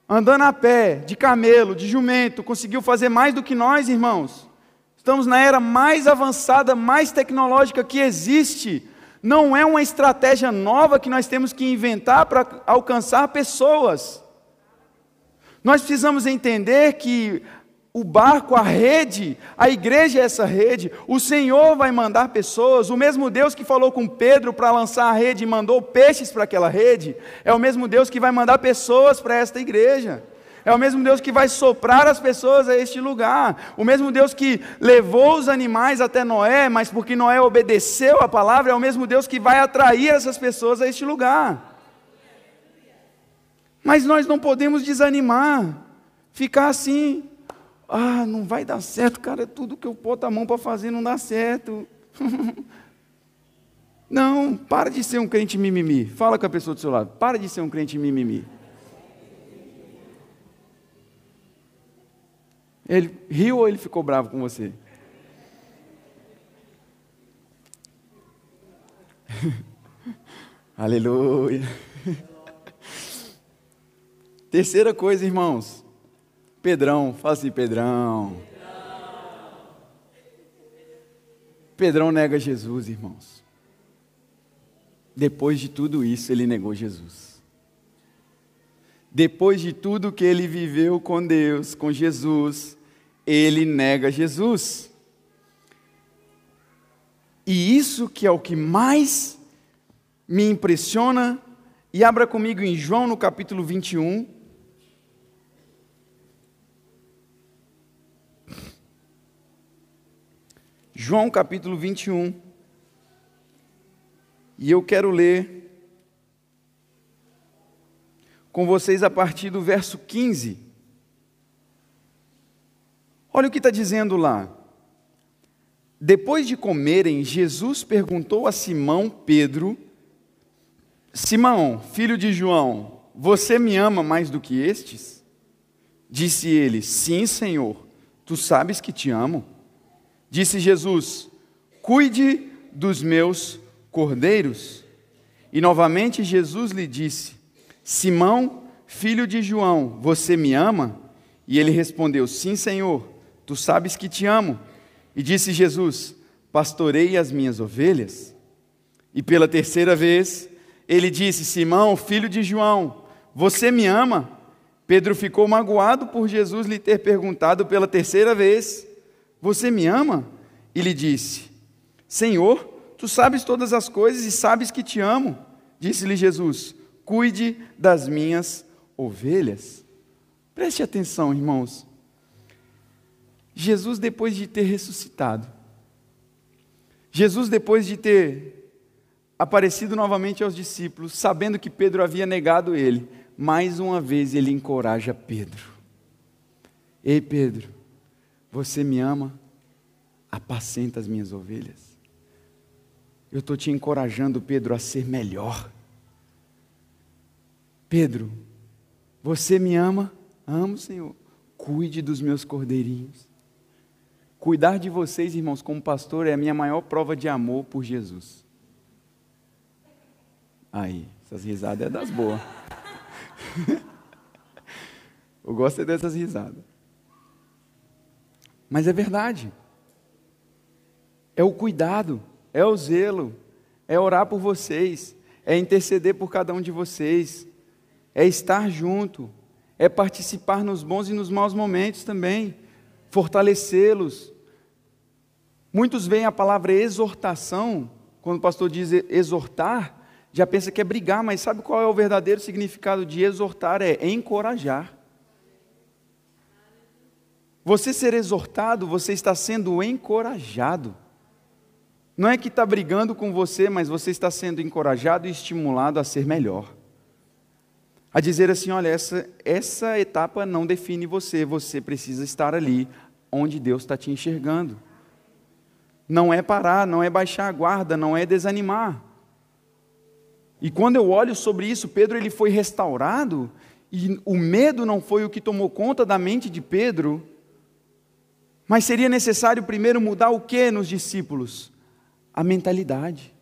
andando a pé, de camelo, de jumento, conseguiu fazer mais do que nós, irmãos. Estamos na era mais avançada, mais tecnológica que existe. Não é uma estratégia nova que nós temos que inventar para alcançar pessoas. Nós precisamos entender que o barco, a rede, a igreja é essa rede. O Senhor vai mandar pessoas. O mesmo Deus que falou com Pedro para lançar a rede e mandou peixes para aquela rede, é o mesmo Deus que vai mandar pessoas para esta igreja. É o mesmo Deus que vai soprar as pessoas a este lugar. O mesmo Deus que levou os animais até Noé, mas porque Noé obedeceu a palavra, é o mesmo Deus que vai atrair essas pessoas a este lugar. Mas nós não podemos desanimar, ficar assim, ah, não vai dar certo, cara, tudo que eu boto a mão para fazer não dá certo. (laughs) não, para de ser um crente mimimi. Fala com a pessoa do seu lado, para de ser um crente mimimi. Ele riu ou ele ficou bravo com você? (laughs) Aleluia. (laughs) Terceira coisa, irmãos. Pedrão, fala assim, Pedrão. Pedrão nega Jesus, irmãos. Depois de tudo isso, ele negou Jesus. Depois de tudo que ele viveu com Deus, com Jesus, ele nega Jesus. E isso que é o que mais me impressiona, e abra comigo em João no capítulo 21, João capítulo 21. E eu quero ler com vocês a partir do verso 15. Olha o que está dizendo lá. Depois de comerem, Jesus perguntou a Simão Pedro: Simão, filho de João, você me ama mais do que estes? Disse ele: Sim, Senhor, tu sabes que te amo. Disse Jesus: Cuide dos meus cordeiros. E novamente Jesus lhe disse: Simão, filho de João, você me ama? E ele respondeu: Sim, Senhor, tu sabes que te amo. E disse Jesus: Pastorei as minhas ovelhas. E pela terceira vez ele disse: Simão, filho de João, você me ama? Pedro ficou magoado por Jesus lhe ter perguntado pela terceira vez. Você me ama? E lhe disse: Senhor, tu sabes todas as coisas e sabes que te amo. Disse-lhe Jesus: Cuide das minhas ovelhas. Preste atenção, irmãos. Jesus, depois de ter ressuscitado, Jesus, depois de ter aparecido novamente aos discípulos, sabendo que Pedro havia negado ele, mais uma vez ele encoraja Pedro. Ei, Pedro, você me ama? Apacenta as minhas ovelhas. Eu estou te encorajando, Pedro, a ser melhor. Pedro, você me ama? Amo, Senhor. Cuide dos meus cordeirinhos. Cuidar de vocês, irmãos, como pastor, é a minha maior prova de amor por Jesus. Aí, essas risadas é das boas. (laughs) Eu gosto é dessas risadas. Mas é verdade. É o cuidado, é o zelo, é orar por vocês, é interceder por cada um de vocês, é estar junto, é participar nos bons e nos maus momentos também, fortalecê-los. Muitos veem a palavra exortação, quando o pastor diz exortar, já pensa que é brigar, mas sabe qual é o verdadeiro significado de exortar? É encorajar. Você ser exortado, você está sendo encorajado. Não é que está brigando com você, mas você está sendo encorajado e estimulado a ser melhor a dizer assim: olha, essa, essa etapa não define você, você precisa estar ali onde Deus está te enxergando. Não é parar, não é baixar a guarda, não é desanimar. E quando eu olho sobre isso, Pedro ele foi restaurado, e o medo não foi o que tomou conta da mente de Pedro, mas seria necessário primeiro mudar o que nos discípulos? A mentalidade.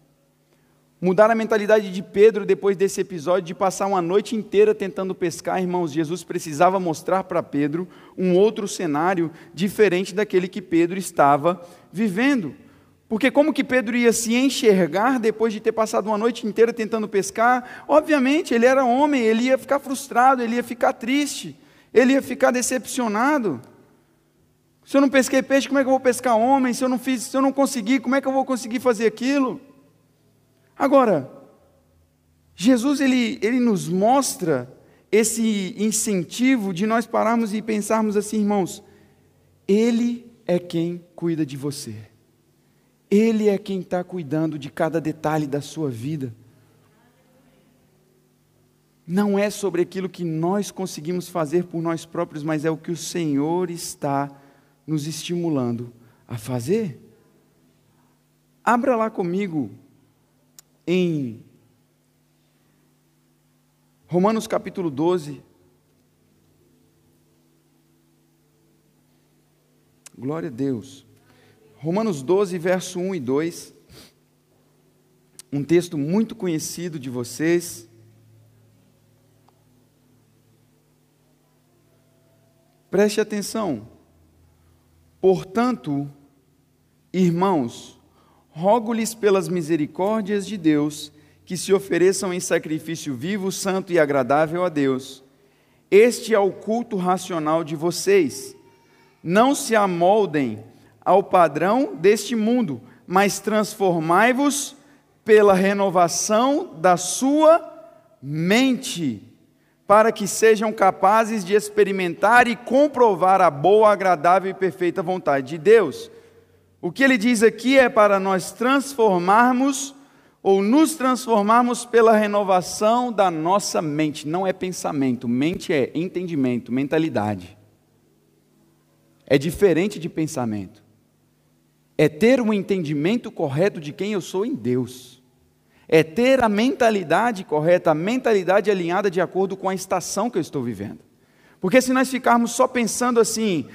Mudar a mentalidade de Pedro depois desse episódio, de passar uma noite inteira tentando pescar, irmãos. Jesus precisava mostrar para Pedro um outro cenário diferente daquele que Pedro estava vivendo. Porque como que Pedro ia se enxergar depois de ter passado uma noite inteira tentando pescar? Obviamente, ele era homem, ele ia ficar frustrado, ele ia ficar triste, ele ia ficar decepcionado. Se eu não pesquei peixe, como é que eu vou pescar homem? Se eu não fiz, se eu não conseguir, como é que eu vou conseguir fazer aquilo? Agora, Jesus ele, ele nos mostra esse incentivo de nós pararmos e pensarmos assim, irmãos, Ele é quem cuida de você, Ele é quem está cuidando de cada detalhe da sua vida. Não é sobre aquilo que nós conseguimos fazer por nós próprios, mas é o que o Senhor está nos estimulando a fazer. Abra lá comigo em Romanos capítulo 12. Glória a Deus. Romanos 12, verso 1 e 2. Um texto muito conhecido de vocês. Preste atenção. Portanto, irmãos, rogo-lhes pelas misericórdias de Deus que se ofereçam em sacrifício vivo, santo e agradável a Deus. Este é o culto racional de vocês. Não se amoldem ao padrão deste mundo, mas transformai-vos pela renovação da sua mente, para que sejam capazes de experimentar e comprovar a boa, agradável e perfeita vontade de Deus. O que ele diz aqui é para nós transformarmos ou nos transformarmos pela renovação da nossa mente. Não é pensamento, mente é entendimento, mentalidade. É diferente de pensamento. É ter um entendimento correto de quem eu sou em Deus. É ter a mentalidade correta, a mentalidade alinhada de acordo com a estação que eu estou vivendo. Porque se nós ficarmos só pensando assim,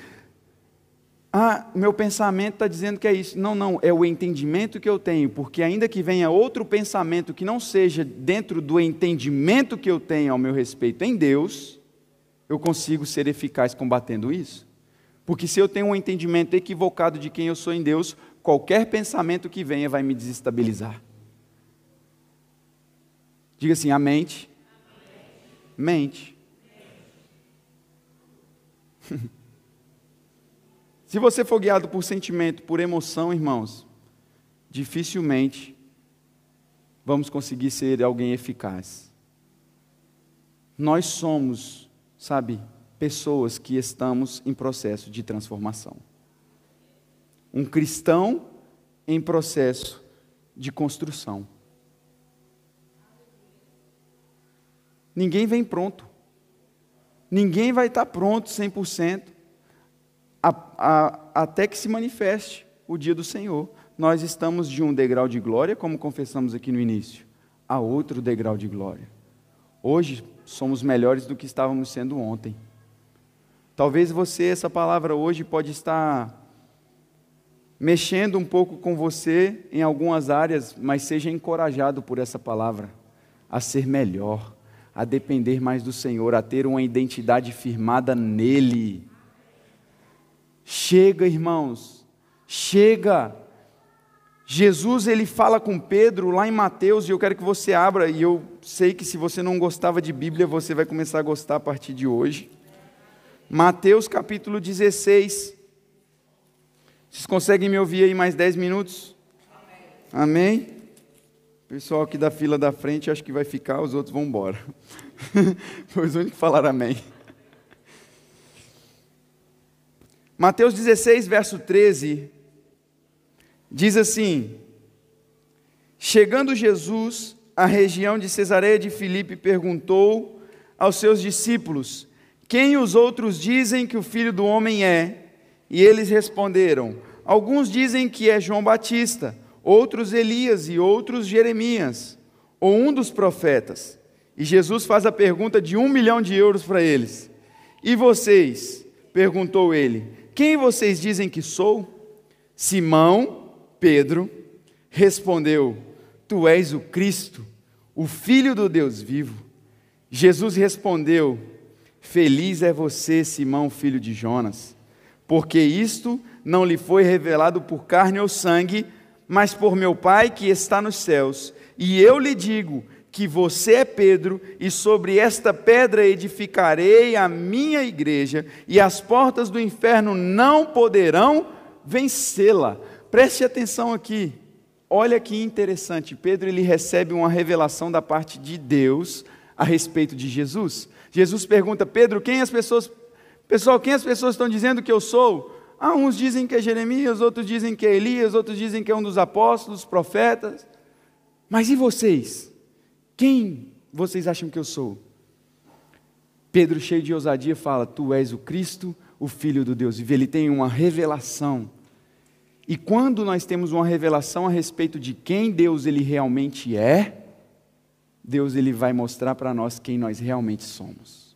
ah, meu pensamento está dizendo que é isso. Não, não, é o entendimento que eu tenho, porque ainda que venha outro pensamento que não seja dentro do entendimento que eu tenho ao meu respeito em Deus, eu consigo ser eficaz combatendo isso. Porque se eu tenho um entendimento equivocado de quem eu sou em Deus, qualquer pensamento que venha vai me desestabilizar. Diga assim, a mente. Mente. mente. (laughs) Se você for guiado por sentimento, por emoção, irmãos, dificilmente vamos conseguir ser alguém eficaz. Nós somos, sabe, pessoas que estamos em processo de transformação. Um cristão em processo de construção. Ninguém vem pronto. Ninguém vai estar pronto 100% a, a, até que se manifeste o dia do Senhor. Nós estamos de um degrau de glória, como confessamos aqui no início, a outro degrau de glória. Hoje somos melhores do que estávamos sendo ontem. Talvez você, essa palavra hoje, pode estar mexendo um pouco com você em algumas áreas, mas seja encorajado por essa palavra a ser melhor a depender mais do Senhor, a ter uma identidade firmada nele. Chega, irmãos, chega. Jesus ele fala com Pedro lá em Mateus, e eu quero que você abra, e eu sei que se você não gostava de Bíblia, você vai começar a gostar a partir de hoje. Mateus capítulo 16. Vocês conseguem me ouvir aí mais 10 minutos? Amém? Amém? O pessoal aqui da fila da frente acho que vai ficar, os outros vão embora. (laughs) Foi os únicos que falaram amém. Mateus 16, verso 13, diz assim: Chegando Jesus à região de Cesareia de Filipe, perguntou aos seus discípulos: Quem os outros dizem que o filho do homem é? E eles responderam: Alguns dizem que é João Batista outros Elias e outros Jeremias, ou um dos profetas. E Jesus faz a pergunta de um milhão de euros para eles. E vocês? perguntou ele: Quem vocês dizem que sou? Simão, Pedro, respondeu: Tu és o Cristo, o Filho do Deus vivo. Jesus respondeu: Feliz é você, Simão, filho de Jonas, porque isto não lhe foi revelado por carne ou sangue, mas por meu Pai que está nos céus. E eu lhe digo que você é Pedro, e sobre esta pedra edificarei a minha igreja, e as portas do inferno não poderão vencê-la. Preste atenção aqui. Olha que interessante. Pedro ele recebe uma revelação da parte de Deus a respeito de Jesus. Jesus pergunta: "Pedro, quem as pessoas Pessoal, quem as pessoas estão dizendo que eu sou?" Ah, uns dizem que é Jeremias, outros dizem que é Elias, outros dizem que é um dos apóstolos, profetas. Mas e vocês? Quem vocês acham que eu sou? Pedro, cheio de ousadia, fala: Tu és o Cristo, o Filho do Deus vivo. Ele tem uma revelação. E quando nós temos uma revelação a respeito de quem Deus ele realmente é, Deus ele vai mostrar para nós quem nós realmente somos.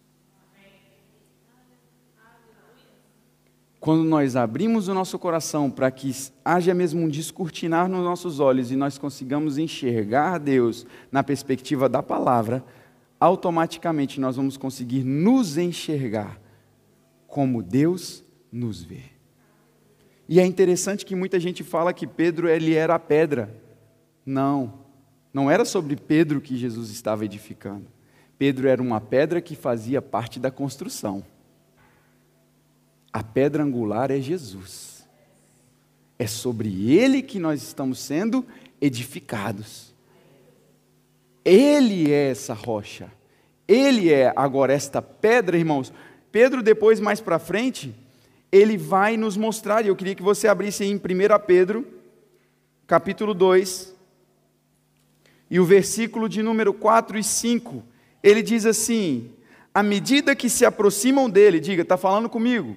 Quando nós abrimos o nosso coração para que haja mesmo um descortinar nos nossos olhos e nós consigamos enxergar Deus na perspectiva da palavra, automaticamente nós vamos conseguir nos enxergar como Deus nos vê. E é interessante que muita gente fala que Pedro ele era a pedra. Não, não era sobre Pedro que Jesus estava edificando. Pedro era uma pedra que fazia parte da construção. A pedra angular é Jesus. É sobre ele que nós estamos sendo edificados. Ele é essa rocha. Ele é agora esta pedra, irmãos. Pedro, depois, mais para frente, ele vai nos mostrar, e eu queria que você abrisse em 1 Pedro, capítulo 2, e o versículo de número 4 e 5. Ele diz assim: à medida que se aproximam dele, diga, está falando comigo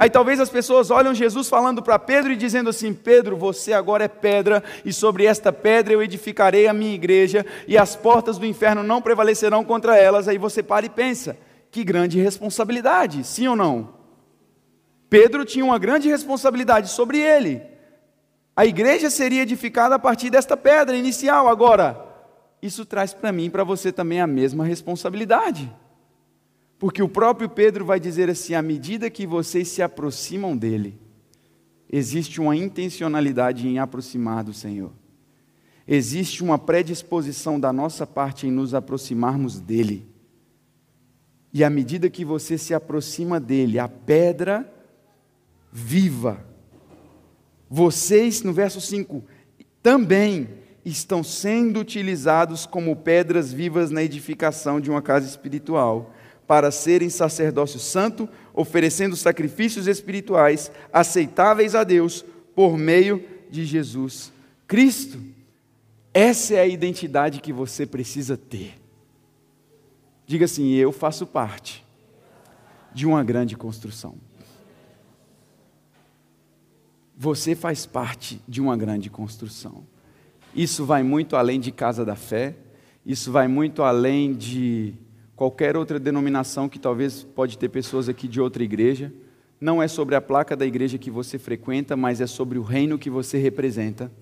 Aí talvez as pessoas olham Jesus falando para Pedro e dizendo assim: Pedro, você agora é pedra, e sobre esta pedra eu edificarei a minha igreja, e as portas do inferno não prevalecerão contra elas. Aí você para e pensa: que grande responsabilidade, sim ou não? Pedro tinha uma grande responsabilidade sobre ele. A igreja seria edificada a partir desta pedra inicial. Agora, isso traz para mim e para você também a mesma responsabilidade. Porque o próprio Pedro vai dizer assim: à medida que vocês se aproximam dele, existe uma intencionalidade em aproximar do Senhor. Existe uma predisposição da nossa parte em nos aproximarmos dele. E à medida que você se aproxima dele, a pedra viva, vocês, no verso 5, também estão sendo utilizados como pedras vivas na edificação de uma casa espiritual, para serem sacerdócio santo, oferecendo sacrifícios espirituais aceitáveis a Deus por meio de Jesus Cristo. Essa é a identidade que você precisa ter. Diga assim: eu faço parte de uma grande construção. Você faz parte de uma grande construção. Isso vai muito além de casa da fé, isso vai muito além de qualquer outra denominação que talvez pode ter pessoas aqui de outra igreja. Não é sobre a placa da igreja que você frequenta, mas é sobre o reino que você representa.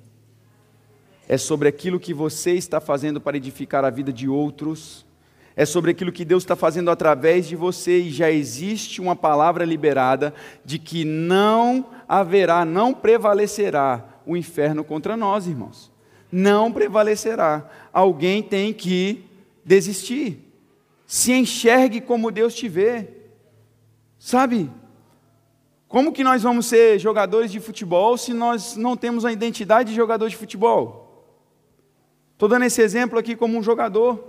É sobre aquilo que você está fazendo para edificar a vida de outros é sobre aquilo que Deus está fazendo através de você e já existe uma palavra liberada de que não haverá, não prevalecerá o inferno contra nós, irmãos. Não prevalecerá. Alguém tem que desistir. Se enxergue como Deus te vê. Sabe? Como que nós vamos ser jogadores de futebol se nós não temos a identidade de jogador de futebol? Estou dando esse exemplo aqui como um jogador.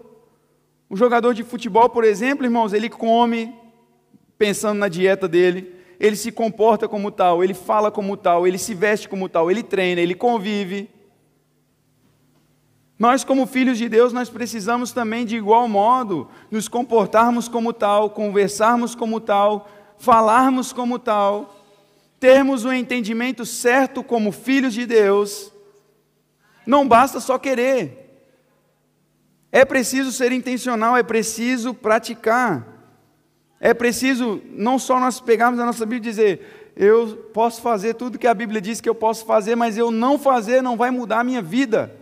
Um jogador de futebol, por exemplo, irmãos, ele come pensando na dieta dele, ele se comporta como tal, ele fala como tal, ele se veste como tal, ele treina, ele convive. Nós, como filhos de Deus, nós precisamos também, de igual modo, nos comportarmos como tal, conversarmos como tal, falarmos como tal, termos o um entendimento certo como filhos de Deus. Não basta só querer. É preciso ser intencional, é preciso praticar. É preciso não só nós pegarmos a nossa Bíblia e dizer, eu posso fazer tudo que a Bíblia diz que eu posso fazer, mas eu não fazer não vai mudar a minha vida.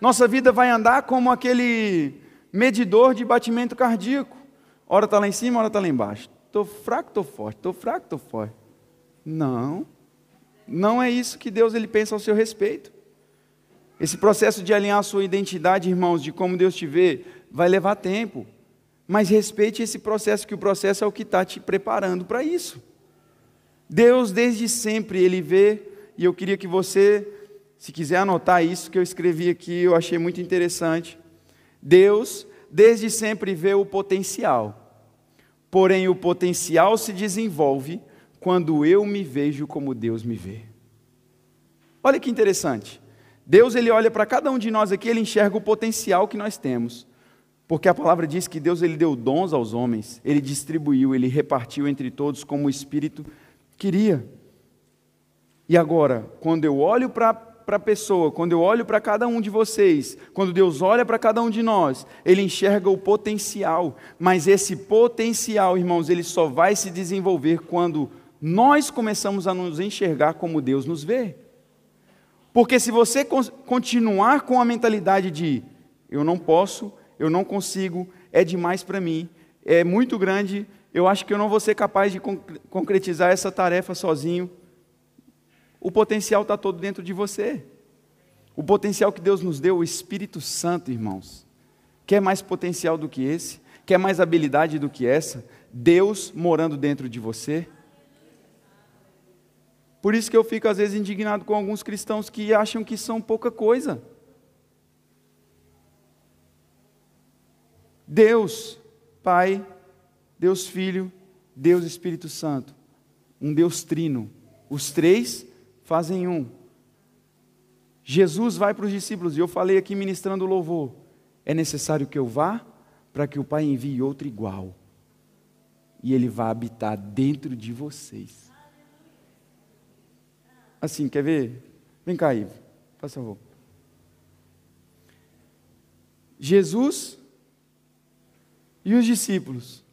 Nossa vida vai andar como aquele medidor de batimento cardíaco. Hora está lá em cima, hora está lá embaixo. Estou fraco, estou forte, estou fraco, estou forte. Não, não é isso que Deus ele pensa ao seu respeito. Esse processo de alinhar a sua identidade, irmãos, de como Deus te vê, vai levar tempo. Mas respeite esse processo, que o processo é o que está te preparando para isso. Deus, desde sempre, Ele vê, e eu queria que você, se quiser anotar isso que eu escrevi aqui, eu achei muito interessante. Deus, desde sempre, vê o potencial. Porém, o potencial se desenvolve quando eu me vejo como Deus me vê. Olha que interessante. Deus ele olha para cada um de nós aqui, ele enxerga o potencial que nós temos. Porque a palavra diz que Deus ele deu dons aos homens, ele distribuiu, ele repartiu entre todos como o Espírito queria. E agora, quando eu olho para a pessoa, quando eu olho para cada um de vocês, quando Deus olha para cada um de nós, Ele enxerga o potencial, mas esse potencial, irmãos, ele só vai se desenvolver quando nós começamos a nos enxergar como Deus nos vê. Porque se você continuar com a mentalidade de eu não posso, eu não consigo, é demais para mim, é muito grande, eu acho que eu não vou ser capaz de concretizar essa tarefa sozinho. O potencial está todo dentro de você. O potencial que Deus nos deu, o Espírito Santo, irmãos. Quer mais potencial do que esse? Quer mais habilidade do que essa? Deus morando dentro de você? Por isso que eu fico às vezes indignado com alguns cristãos que acham que são pouca coisa. Deus, Pai, Deus Filho, Deus Espírito Santo, um Deus trino. Os três fazem um. Jesus vai para os discípulos, e eu falei aqui ministrando louvor: é necessário que eu vá para que o Pai envie outro igual, e ele vá habitar dentro de vocês. Assim, quer ver? Vem cá, Ivo, por favor. Jesus e os discípulos.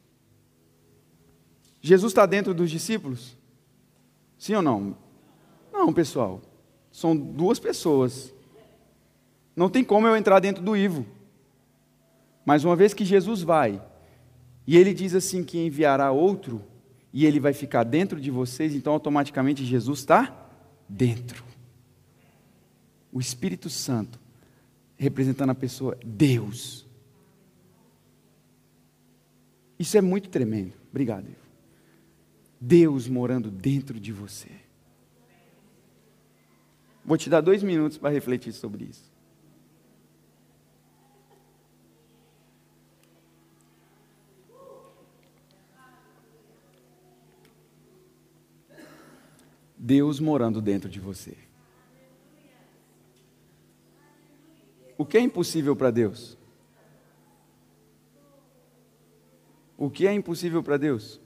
Jesus está dentro dos discípulos? Sim ou não? Não, pessoal. São duas pessoas. Não tem como eu entrar dentro do Ivo. Mas uma vez que Jesus vai, e ele diz assim que enviará outro, e ele vai ficar dentro de vocês, então automaticamente Jesus está dentro. O Espírito Santo, representando a pessoa, Deus. Isso é muito tremendo. Obrigado, Ivo. Deus morando dentro de você. Vou te dar dois minutos para refletir sobre isso. Deus morando dentro de você. O que é impossível para Deus? O que é impossível para Deus?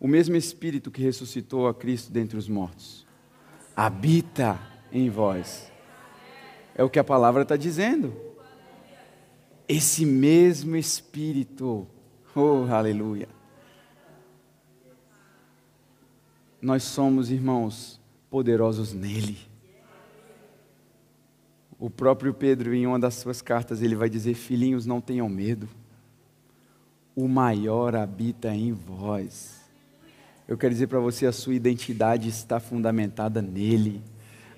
O mesmo Espírito que ressuscitou a Cristo dentre os mortos habita em vós. É o que a palavra está dizendo. Esse mesmo Espírito, oh aleluia. Nós somos, irmãos, poderosos nele. O próprio Pedro, em uma das suas cartas, ele vai dizer: Filhinhos, não tenham medo, o maior habita em vós. Eu quero dizer para você: a sua identidade está fundamentada nele.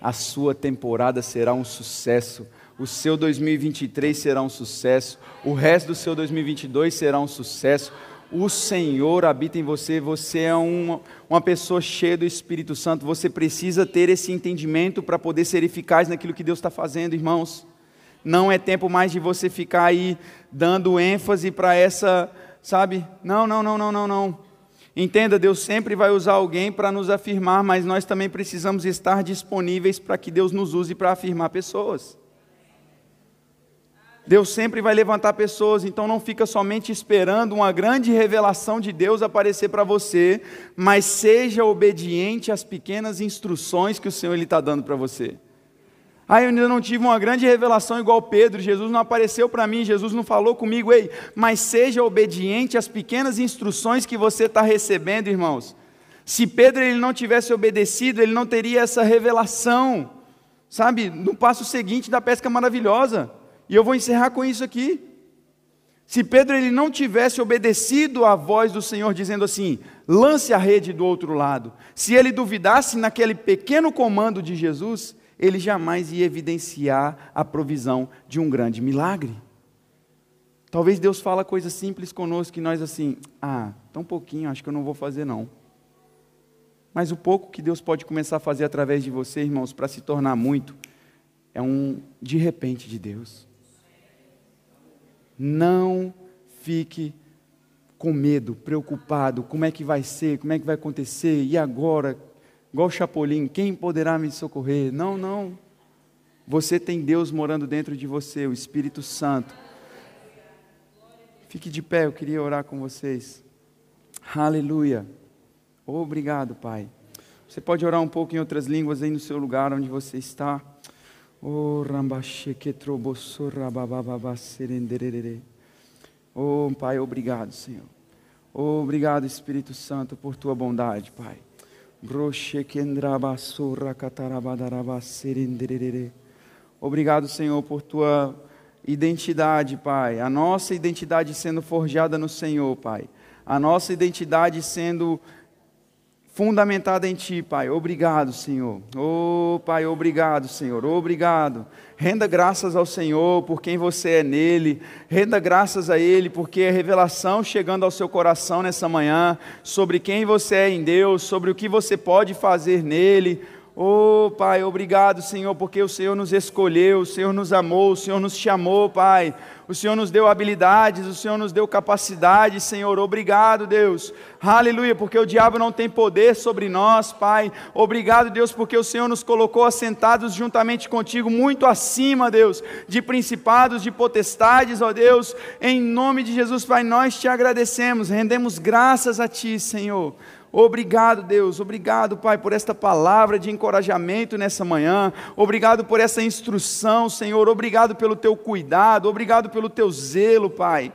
A sua temporada será um sucesso. O seu 2023 será um sucesso. O resto do seu 2022 será um sucesso. O Senhor habita em você. Você é uma, uma pessoa cheia do Espírito Santo. Você precisa ter esse entendimento para poder ser eficaz naquilo que Deus está fazendo, irmãos. Não é tempo mais de você ficar aí dando ênfase para essa, sabe? Não, não, não, não, não, não. Entenda, Deus sempre vai usar alguém para nos afirmar, mas nós também precisamos estar disponíveis para que Deus nos use para afirmar pessoas. Deus sempre vai levantar pessoas, então não fica somente esperando uma grande revelação de Deus aparecer para você, mas seja obediente às pequenas instruções que o Senhor está dando para você. Ah, eu ainda não tive uma grande revelação igual Pedro, Jesus não apareceu para mim, Jesus não falou comigo, ei, mas seja obediente às pequenas instruções que você está recebendo, irmãos. Se Pedro ele não tivesse obedecido, ele não teria essa revelação, sabe, no passo seguinte da pesca maravilhosa. E eu vou encerrar com isso aqui. Se Pedro ele não tivesse obedecido à voz do Senhor dizendo assim: lance a rede do outro lado, se ele duvidasse naquele pequeno comando de Jesus, ele jamais ia evidenciar a provisão de um grande milagre. Talvez Deus fala coisas simples conosco que nós assim, ah, tão pouquinho, acho que eu não vou fazer não. Mas o pouco que Deus pode começar a fazer através de você, irmãos, para se tornar muito, é um de repente de Deus. Não fique com medo, preocupado, como é que vai ser, como é que vai acontecer, e agora? Igual Chapolin, quem poderá me socorrer? Não, não. Você tem Deus morando dentro de você, o Espírito Santo. Fique de pé, eu queria orar com vocês. Aleluia. Obrigado, Pai. Você pode orar um pouco em outras línguas aí no seu lugar onde você está. Oh, oh Pai, obrigado, Senhor. Oh, obrigado, Espírito Santo, por tua bondade, Pai. Obrigado, Senhor, por tua identidade, Pai. A nossa identidade sendo forjada no Senhor, Pai. A nossa identidade sendo fundamentada em Ti, Pai. Obrigado, Senhor. Oh, Pai, obrigado, Senhor. Obrigado. Renda graças ao Senhor por quem você é nele. Renda graças a Ele porque a revelação chegando ao seu coração nessa manhã sobre quem você é em Deus, sobre o que você pode fazer nele. Oh, Pai, obrigado, Senhor, porque o Senhor nos escolheu, o Senhor nos amou, o Senhor nos chamou, Pai. O Senhor nos deu habilidades, o Senhor nos deu capacidade, Senhor. Obrigado, Deus. Aleluia, porque o diabo não tem poder sobre nós, Pai. Obrigado, Deus, porque o Senhor nos colocou assentados juntamente contigo, muito acima, Deus, de principados, de potestades, ó Deus. Em nome de Jesus, Pai, nós te agradecemos, rendemos graças a Ti, Senhor. Obrigado, Deus. Obrigado, Pai, por esta palavra de encorajamento nessa manhã. Obrigado por essa instrução, Senhor. Obrigado pelo teu cuidado. Obrigado pelo teu zelo, Pai.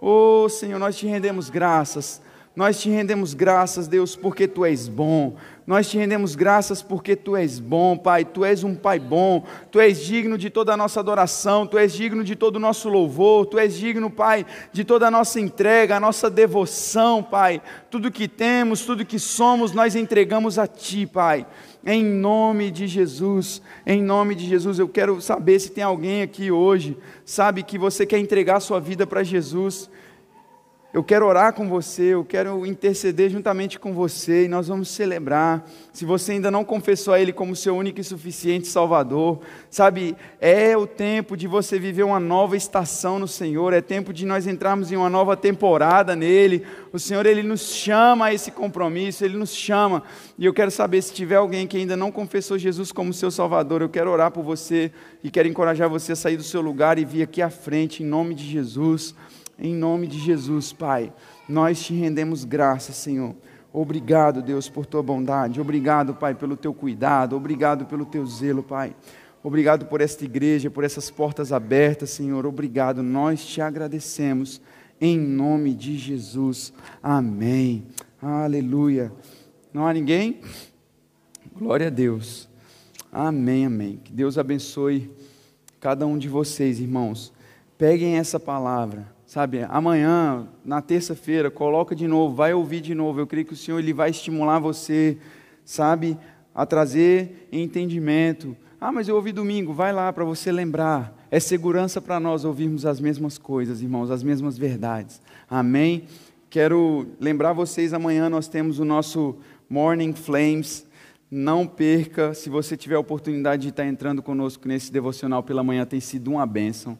Oh, Senhor, nós te rendemos graças. Nós te rendemos graças, Deus, porque tu és bom. Nós te rendemos graças porque tu és bom, Pai. Tu és um Pai bom. Tu és digno de toda a nossa adoração. Tu és digno de todo o nosso louvor. Tu és digno, Pai, de toda a nossa entrega, a nossa devoção, Pai. Tudo que temos, tudo que somos, nós entregamos a Ti, Pai. Em nome de Jesus, em nome de Jesus, eu quero saber se tem alguém aqui hoje, sabe, que você quer entregar a sua vida para Jesus eu quero orar com você, eu quero interceder juntamente com você e nós vamos celebrar. Se você ainda não confessou a Ele como seu único e suficiente Salvador, sabe, é o tempo de você viver uma nova estação no Senhor, é tempo de nós entrarmos em uma nova temporada nele. O Senhor, Ele nos chama a esse compromisso, Ele nos chama. E eu quero saber se tiver alguém que ainda não confessou Jesus como seu Salvador, eu quero orar por você e quero encorajar você a sair do seu lugar e vir aqui à frente, em nome de Jesus. Em nome de Jesus, Pai, nós te rendemos graças, Senhor. Obrigado, Deus, por tua bondade. Obrigado, Pai, pelo teu cuidado. Obrigado pelo teu zelo, Pai. Obrigado por esta igreja, por essas portas abertas, Senhor. Obrigado. Nós te agradecemos. Em nome de Jesus. Amém. Aleluia. Não há ninguém? Glória a Deus. Amém, amém. Que Deus abençoe cada um de vocês, irmãos. Peguem essa palavra Sabe, amanhã, na terça-feira, coloca de novo, vai ouvir de novo. Eu creio que o Senhor ele vai estimular você, sabe, a trazer entendimento. Ah, mas eu ouvi domingo, vai lá para você lembrar. É segurança para nós ouvirmos as mesmas coisas, irmãos, as mesmas verdades. Amém? Quero lembrar vocês, amanhã nós temos o nosso Morning Flames. Não perca, se você tiver a oportunidade de estar entrando conosco nesse devocional pela manhã, tem sido uma bênção.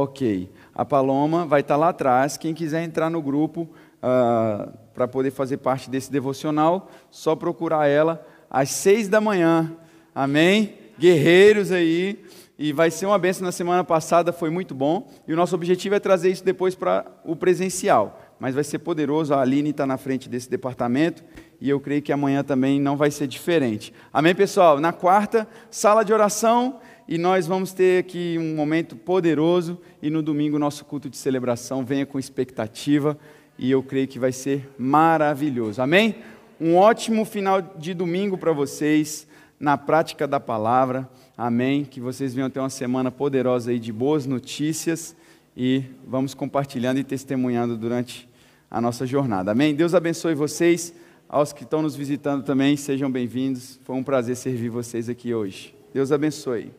Ok. A Paloma vai estar lá atrás. Quem quiser entrar no grupo uh, para poder fazer parte desse devocional, só procurar ela às seis da manhã. Amém? Guerreiros aí. E vai ser uma benção na semana passada, foi muito bom. E o nosso objetivo é trazer isso depois para o presencial. Mas vai ser poderoso. A Aline está na frente desse departamento. E eu creio que amanhã também não vai ser diferente. Amém, pessoal? Na quarta, sala de oração e nós vamos ter aqui um momento poderoso e no domingo nosso culto de celebração venha com expectativa e eu creio que vai ser maravilhoso. Amém? Um ótimo final de domingo para vocês na prática da palavra. Amém? Que vocês venham ter uma semana poderosa aí de boas notícias e vamos compartilhando e testemunhando durante a nossa jornada. Amém? Deus abençoe vocês. Aos que estão nos visitando também, sejam bem-vindos. Foi um prazer servir vocês aqui hoje. Deus abençoe.